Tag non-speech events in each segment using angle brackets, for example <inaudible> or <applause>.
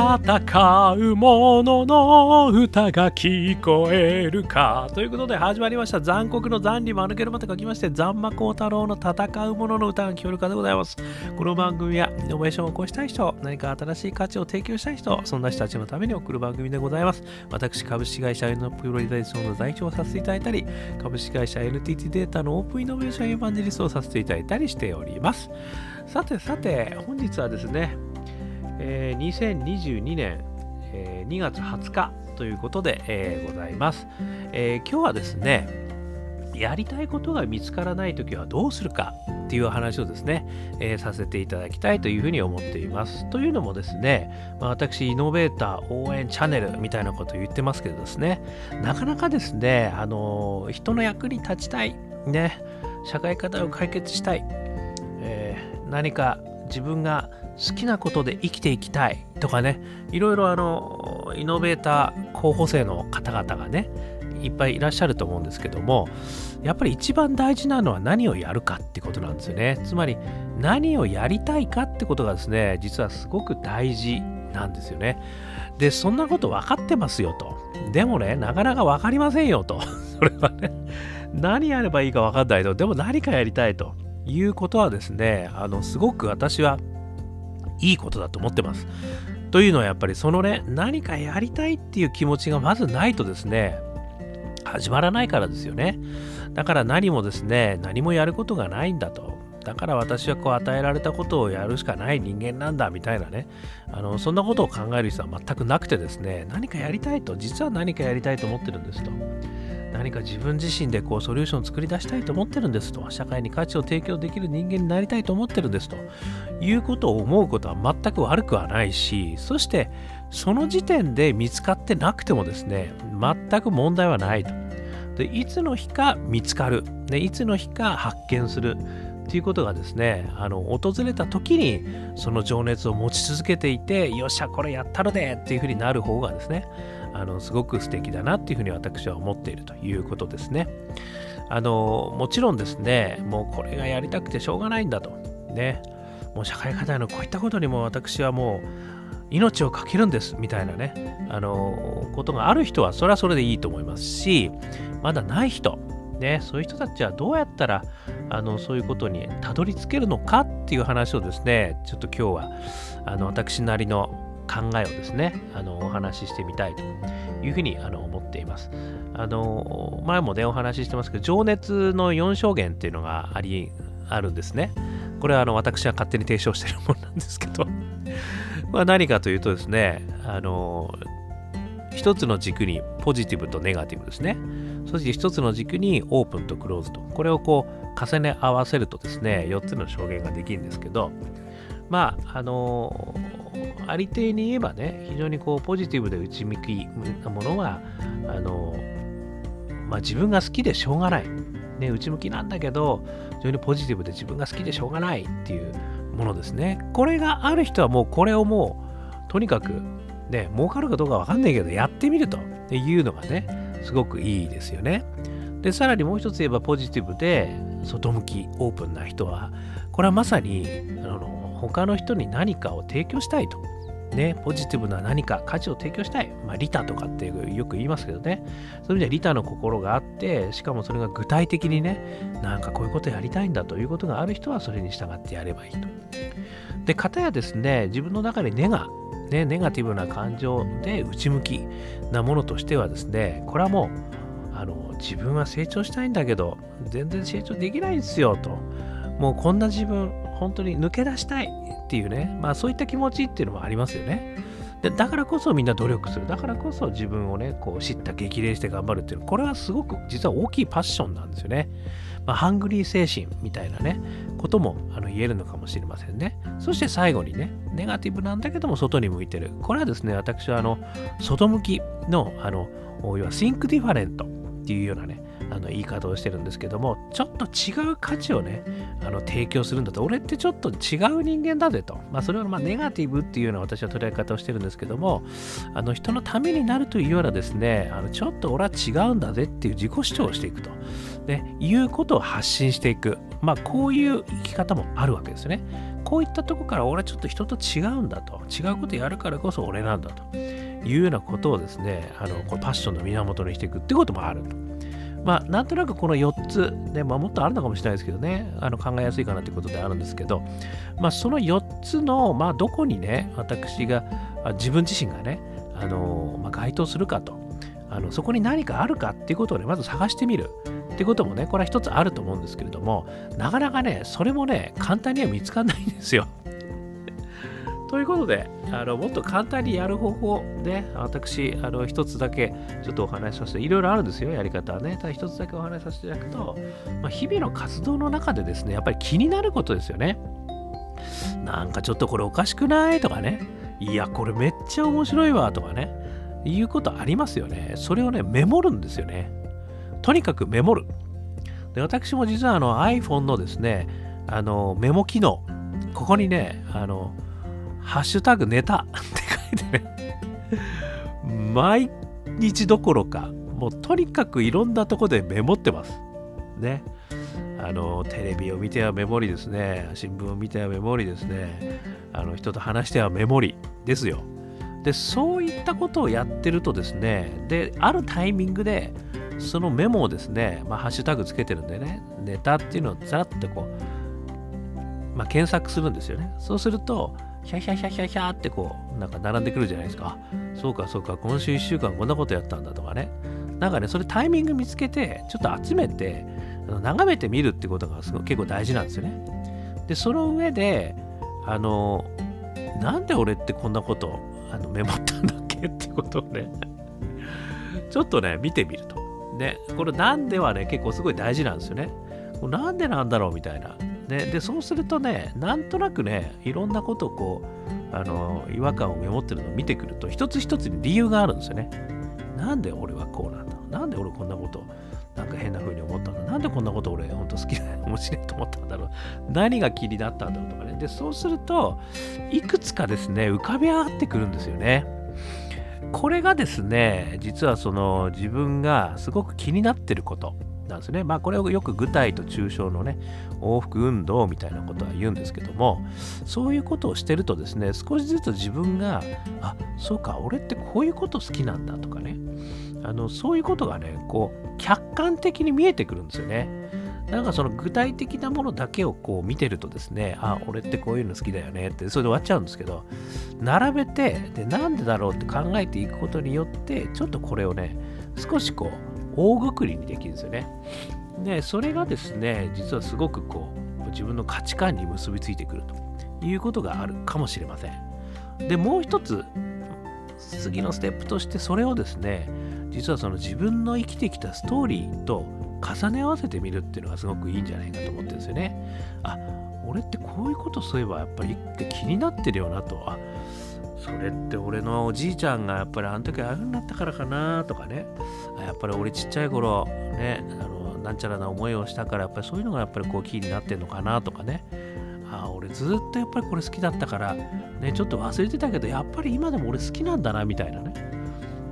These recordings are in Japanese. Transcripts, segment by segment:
戦う者の歌が聞こえるか。ということで始まりました。残酷の残に間抜けるまと書きまして、残魔高太郎の戦う者の歌が聞こえるかでございます。この番組はイノベーションを起こしたい人、何か新しい価値を提供したい人、そんな人たちのために送る番組でございます。私、株式会社 N のプロリダイションの代表をさせていただいたり、株式会社 NTT データのオープンイノベーションエヴァンジリストをさせていただいたりしております。さてさて、本日はですね、えー、2022年、えー、2月20日ということで、えー、ございます、え今日はですねやりたいことが見つからないときはどうするかっていう話をですね、えー、させていただきたいというふうに思っています。というのもですね、まあ、私、イノベーター応援チャンネルみたいなことを言ってますけどですね、なかなかですね、あのー、人の役に立ちたい、ね、社会課題を解決したい、えー、何か自分が好きなことで生きていきたい。とかね。いろいろあのイノベーター候補生の方々がねいっぱいいらっしゃると思うんですけどもやっぱり一番大事なのは何をやるかってことなんですよね。つまり何をやりたいかってことがですね実はすごく大事なんですよね。でそんなこと分かってますよと。でもねなかなか分かりませんよと。<laughs> それはね。何やればいいか分かんないと。でも何かやりたいということはですねあのすごく私はいいことだと思ってます。というのはやっぱりそのね何かやりたいっていう気持ちがまずないとですね始まらないからですよね。だから何もですね何もやることがないんだと。だから私はこう与えられたことをやるしかない人間なんだみたいなねあのそんなことを考える必要は全くなくてですね何かやりたいと実は何かやりたいと思ってるんですと。何か自分自身でこうソリューションを作り出したいと思ってるんですと。社会に価値を提供できる人間になりたいと思ってるんですと。いうことを思うことは全く悪くはないしそしてその時点で見つかってなくてもですね全く問題はないと。でいつの日か見つかる。でいつの日か発見する。っていうことがですねあの訪れた時にその情熱を持ち続けていてよっしゃこれやったるでっていうふうになる方がですねあのすごく素敵だなっていうふうに私は思っているということですね。あのもちろんですねもうこれがやりたくてしょうがないんだと。ね。もう社会課題のこういったことにも私はもう命を懸けるんですみたいなね。あのことがある人はそれはそれでいいと思いますしまだない人。ね、そういう人たちはどうやったらあのそういうことにたどり着けるのかっていう話をですねちょっと今日はあの私なりの考えをですね、あのお話ししてみたいというふうにあの思っています。あの前もね、お話ししてますけど、情熱の4証言っていうのがあり、あるんですね。これはあの私が勝手に提唱してるものなんですけど、<laughs> まあ何かというとですね、あの一つの軸にポジティブとネガティブですね。そして一つの軸にオープンとクローズと。これをこう重ね合わせるとですね、4つの証言ができるんですけど、まあ、あのありていに言えばね、非常にこうポジティブで内向きなものは、あのまあ、自分が好きでしょうがない。ね、内向きなんだけど、非常にポジティブで自分が好きでしょうがないっていうものですね。これがある人はもうこれをもう、とにかく、ね、儲かるかどうかわかんないけど、やってみるというのがね、すごくいいですよね。で、さらにもう一つ言えばポジティブで外向き、オープンな人は、これはまさに、あの他の人に何かを提供したいと。ね、ポジティブな何か価値を提供したい。まあ、利他とかってよく言いますけどね。そういう意味では利他の心があって、しかもそれが具体的にね、なんかこういうことやりたいんだということがある人はそれに従ってやればいいと。で、かたやですね、自分の中に根が、ね、ネガティブな感情で内向きなものとしてはですね、これはもう、あの自分は成長したいんだけど、全然成長できないんですよと。もうこんな自分、本当に抜け出したいっていうね、まあそういった気持ちっていうのもありますよね。でだからこそみんな努力する。だからこそ自分をね、こう知った激励して頑張るっていう、これはすごく実は大きいパッションなんですよね。まあ、ハングリー精神みたいなね、こともあの言えるのかもしれませんね。そして最後にね、ネガティブなんだけども外に向いてる。これはですね、私はあの、外向きの、あの、要は think different っていうようなね、あの言い方をしてるんですけどもちょっと違う価値をねあの提供するんだと。俺ってちょっと違う人間だぜと、まあ、それはまあネガティブっていうような私は捉え方をしてるんですけどもあの人のためになるというようなですねあのちょっと俺は違うんだぜっていう自己主張をしていくと、ね、いうことを発信していく。まあこういう生き方もあるわけですね。こういったとこから俺はちょっと人と違うんだと。違うことやるからこそ俺なんだと。いうようなことをですねあのこれパッションの源にしていくってこともあると。まあ、なんとなくこの4つ、ねまあ、もっとあるのかもしれないですけどね、あの考えやすいかなということであるんですけど、まあ、その4つの、まあ、どこにね、私が、自分自身がね、あのまあ、該当するかと。あの、そこに何かあるかっていうことをね、まず探してみる。っていうこともね、これは一つあると思うんですけれども、なかなかね、それもね、簡単には見つかんないんですよ。ということで、あのもっと簡単にやる方法で、私、あの一つだけちょっとお話しさせて、いろいろあるんですよ、やり方はね。ただ一つだけお話しさせていただくと、まあ、日々の活動の中でですね、やっぱり気になることですよね。なんかちょっとこれおかしくないとかね、いや、これめっちゃ面白いわとかね、いうことありますよね。それをね、メモるんですよね。とにかくメモる。で私も実はあの iPhone のですね、あのメモ機能、ここにね、あの、ハッシュタグネタ <laughs> って書いてね、毎日どころか、もうとにかくいろんなとこでメモってます。ね。あのテレビを見てはメモリですね。新聞を見てはメモリですね。あの人と話してはメモリですよ。で、そういったことをやってるとですね、で、あるタイミングで、そのメモをですね、まあ、ハッシュタグつけてるんでね、ネタっていうのをざらっとこう、まあ、検索するんですよね。そうすると、ヒャヒャヒャヒャヒャってこう、なんか並んでくるじゃないですか。そうかそうか、今週1週間こんなことやったんだとかね。なんかね、それタイミング見つけて、ちょっと集めて、眺めてみるってことがすごい結構大事なんですよね。で、その上で、あの、なんで俺ってこんなことあのメモったんだっけってことをね <laughs> ちょっとね、見てみると。ね、これなんではね、結構すごい大事なんですよね。なんでなんだろうみたいな。ね、でそうするとねなんとなくねいろんなことをこうあの違和感をメモってるのを見てくると一つ一つに理由があるんですよね。なんで俺はこうなんだ？なんで俺こんなことなんか変な風に思ったんだなんでこんなこと俺本当好きだ面白いと思ったんだろう？何が気になったんだろうとかね。でそうするといくつかですね浮かび上がってくるんですよね。これがですね実はその自分がすごく気になってること。なんですね。まあこれをよく具体と抽象のね往復運動みたいなことは言うんですけどもそういうことをしてるとですね少しずつ自分があそうか俺ってこういうこと好きなんだとかねあのそういうことがねこう客観的に見えてくるんですよね。なんかその具体的なものだけをこう見てるとですね、あ、俺ってこういうの好きだよねって、それで終わっちゃうんですけど、並べて、で、なんでだろうって考えていくことによって、ちょっとこれをね、少しこう、大ぐくりにできるんですよね。で、それがですね、実はすごくこう、自分の価値観に結びついてくるということがあるかもしれません。で、もう一つ、次のステップとしてそれをですね、実はその自分の生きてきたストーリーと重ね合わせてみるっていうのがすごくいいんじゃないかと思ってるんですよね。あ、俺ってこういうことそういえばやっぱり気になってるよなと。あ、それって俺のおじいちゃんがやっぱりあの時ああいう風になったからかなとかね。やっぱり俺ちっちゃい頃ねあのなんちゃらな思いをしたからやっぱりそういうのがやっぱりこうキーになってんのかなとかね。あ俺ずっとやっぱりこれ好きだったからねちょっと忘れてたけどやっぱり今でも俺好きなんだなみたいなね。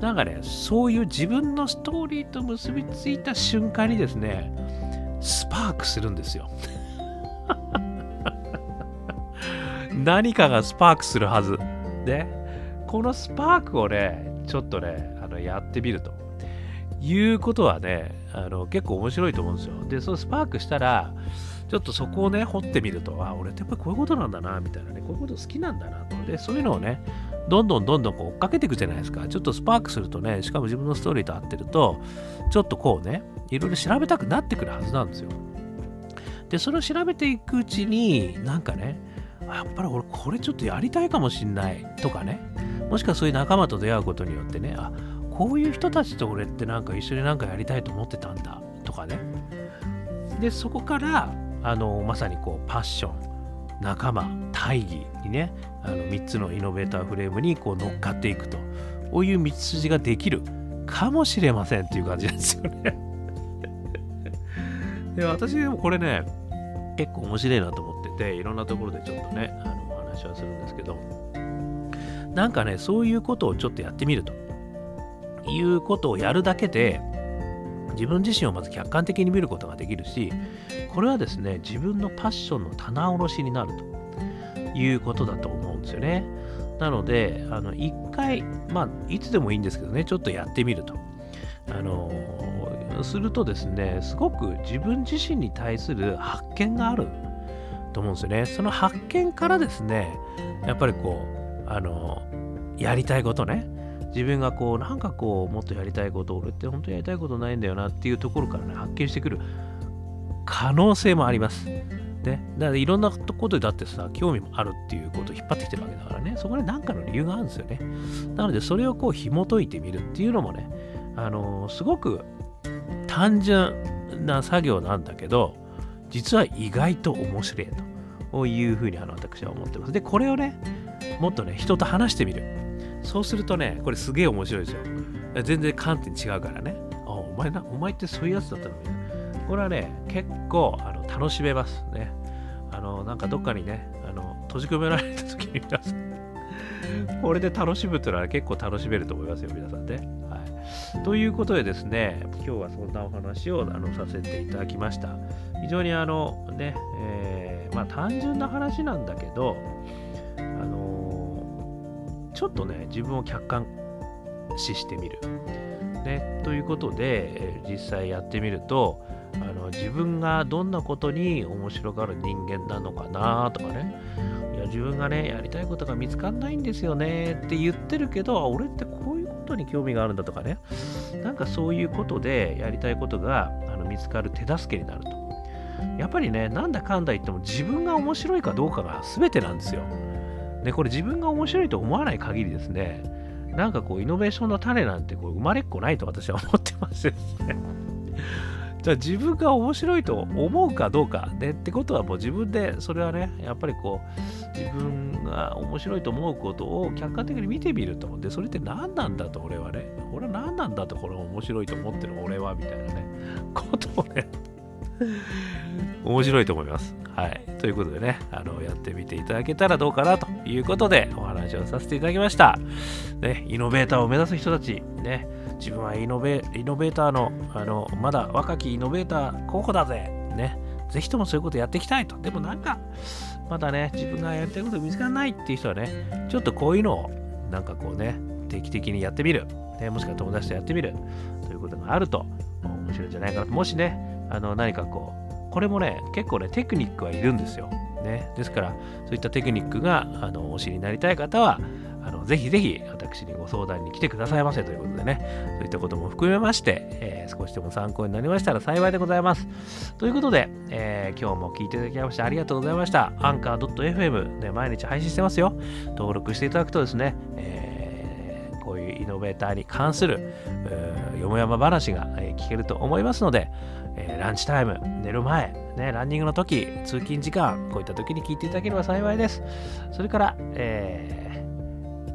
なんかねそういう自分のストーリーと結びついた瞬間にですねスパークするんですよ。<laughs> 何かがスパークするはず。で、このスパークをね、ちょっとね、あのやってみるということはね、あの結構面白いと思うんですよ。で、そのスパークしたら、ちょっとそこをね、掘ってみると、あ、俺ってやっぱりこういうことなんだな、みたいなね、こういうこと好きなんだなと。で、そういうのをね、どんどんどんどんこう追っかけていくじゃないですか。ちょっとスパークするとね、しかも自分のストーリーと合ってると、ちょっとこうね、いろいろ調べたくなってくるはずなんですよ。で、それを調べていくうちに、なんかね、やっぱり俺これちょっとやりたいかもしんないとかね。もしくはそういう仲間と出会うことによってねあこういう人たちと俺ってなんか一緒になんかやりたいと思ってたんだとかね。でそこからあのまさにこうパッション仲間大義にねあの3つのイノベーターフレームにこう乗っかっていくとこういう道筋ができるかもしれませんっていう感じなんですよね。<laughs> で私でもこれね結構面白いなと思って。ていろんなところでちょっとねあのお話はするんですけど。なんかねそういうことをちょっとやってみると。いうことをやるだけで自分自身をまず客観的に見ることができるしこれはですね自分のパッションの棚卸しになると。いうことだと思うんですよね。なので、あの一回、まあ、いつでもいいんですけどね、ちょっとやってみると。あのするとですね、すごく自分自身に対する発見があると思うんですよね。その発見からですね、やっぱりこう、あのやりたいことね、自分がこう、なんかこう、もっとやりたいこと、俺って本当にやりたいことないんだよなっていうところからね、発見してくる可能性もあります。ね、だからいろんなことだってさ、興味もあるっていうことを引っ張ってきてるわけだからね、そこで何かの理由があるんですよね。なので、それをこう紐解いてみるっていうのもね、あの、すごく単純な作業なんだけど、実は意外と面白いというふうにあの私は思ってます。で、これをね、もっとね、人と話してみる。そうするとね、これすげえ面白いですよ。全然観点違うからね。あ、お前な、お前ってそういうやつだったのみたいな。これはね、結構あの楽しめますね。あの、なんかどっかにね、あの閉じ込められた時に皆さん、これで楽しむっていうのは結構楽しめると思いますよ、皆さんね。ということでですね、今日はそんなお話をあのさせていただきました。非常にあのね、えー、まあ単純な話なんだけど、あの、ちょっとね、自分を客観視してみる。ね、ということで、実際やってみると、あの自分がどんなことに面白がる人間なのかなとかねいや自分がねやりたいことが見つかんないんですよねって言ってるけど俺ってこういうことに興味があるんだとかね。なんかそういうことでやりたいことがあの見つかる手助けになると。やっぱりねなんだかんだ言っても自分が面白いかどうかが全てなんですよ。でこれ自分が面白いと思わない限りですねなんかこうイノベーションの種なんてこう生まれっこないと私は <laughs> 思ってますですね。じゃあ自分が面白いと思うかどうかでってことはもう自分でそれはねやっぱりこう自分が面白いと思うことを客観的に見てみるとでそれって何なんだと俺はね俺は何なんだとこれ面白いと思ってる俺はみたいなね <laughs> ことをね面白いと思います。はい。ということでね、あの、やってみていただけたらどうかなということでお話をさせていただきました。ね、イノベーターを目指す人たち、ね、自分はイノベイノベーターの、あの、まだ若きイノベーター候補だぜ。ぜひともそういうことやっていきたいと。でもなんか、まだね、自分がやりたいこと見つからないっていう人はね、ちょっとこういうのを、なんかこうね、定期的にやってみる。ね、もしくは友達とやってみる。ということがあると、面白いんじゃないかなと。もしね、あの、何かこう、これもね、結構ね、テクニックはいるんですよ。ね。ですから、そういったテクニックが、あの、お知りになりたい方は、あのぜひぜひ私にご相談に来てくださいませということでね、そういったことも含めまして、えー、少しでも参考になりましたら幸いでございます。ということで、えー、今日も聞いていただきましてありがとうございました。アンカー .fm で毎日配信してますよ。登録していただくとですね、えー、こういうイノベーターに関するよもやま話が聞けると思いますので、えー、ランチタイム、寝る前、ね、ランニングの時、通勤時間、こういった時に聞いていただければ幸いです。それから、えー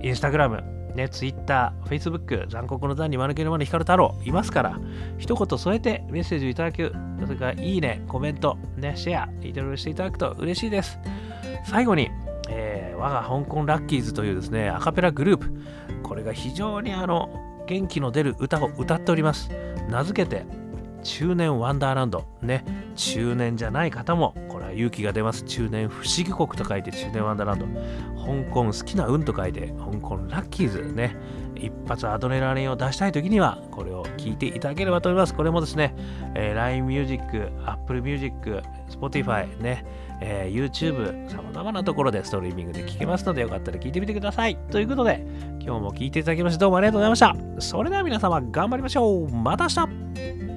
インスタグラム、ね、ツイッター、フェイスブック、残酷の残に間抜けるまで光太郎いますから、一言添えてメッセージをいただく、それからいいね、コメント、ね、シェア、いろいろしていただくと嬉しいです。最後に、えー、我が香港ラッキーズというですね、アカペラグループ、これが非常にあの、元気の出る歌を歌っております。名付けて、中年ワンダーランド。ね、中年じゃない方も、勇気が出ます。中年不思議国と書いて中年ワンダーランド。香港好きな運と書いて、香港ラッキーズね。一発アドレナリンを出したい時には、これを聞いていただければと思います。これもですね、えー、LINE Music、Apple Music、Spotify ね、えー、YouTube、様々なところでストリーミングで聴けますので、よかったら聞いてみてください。ということで、今日も聴いていただきましてどうもありがとうございました。それでは皆様、頑張りましょう。また明日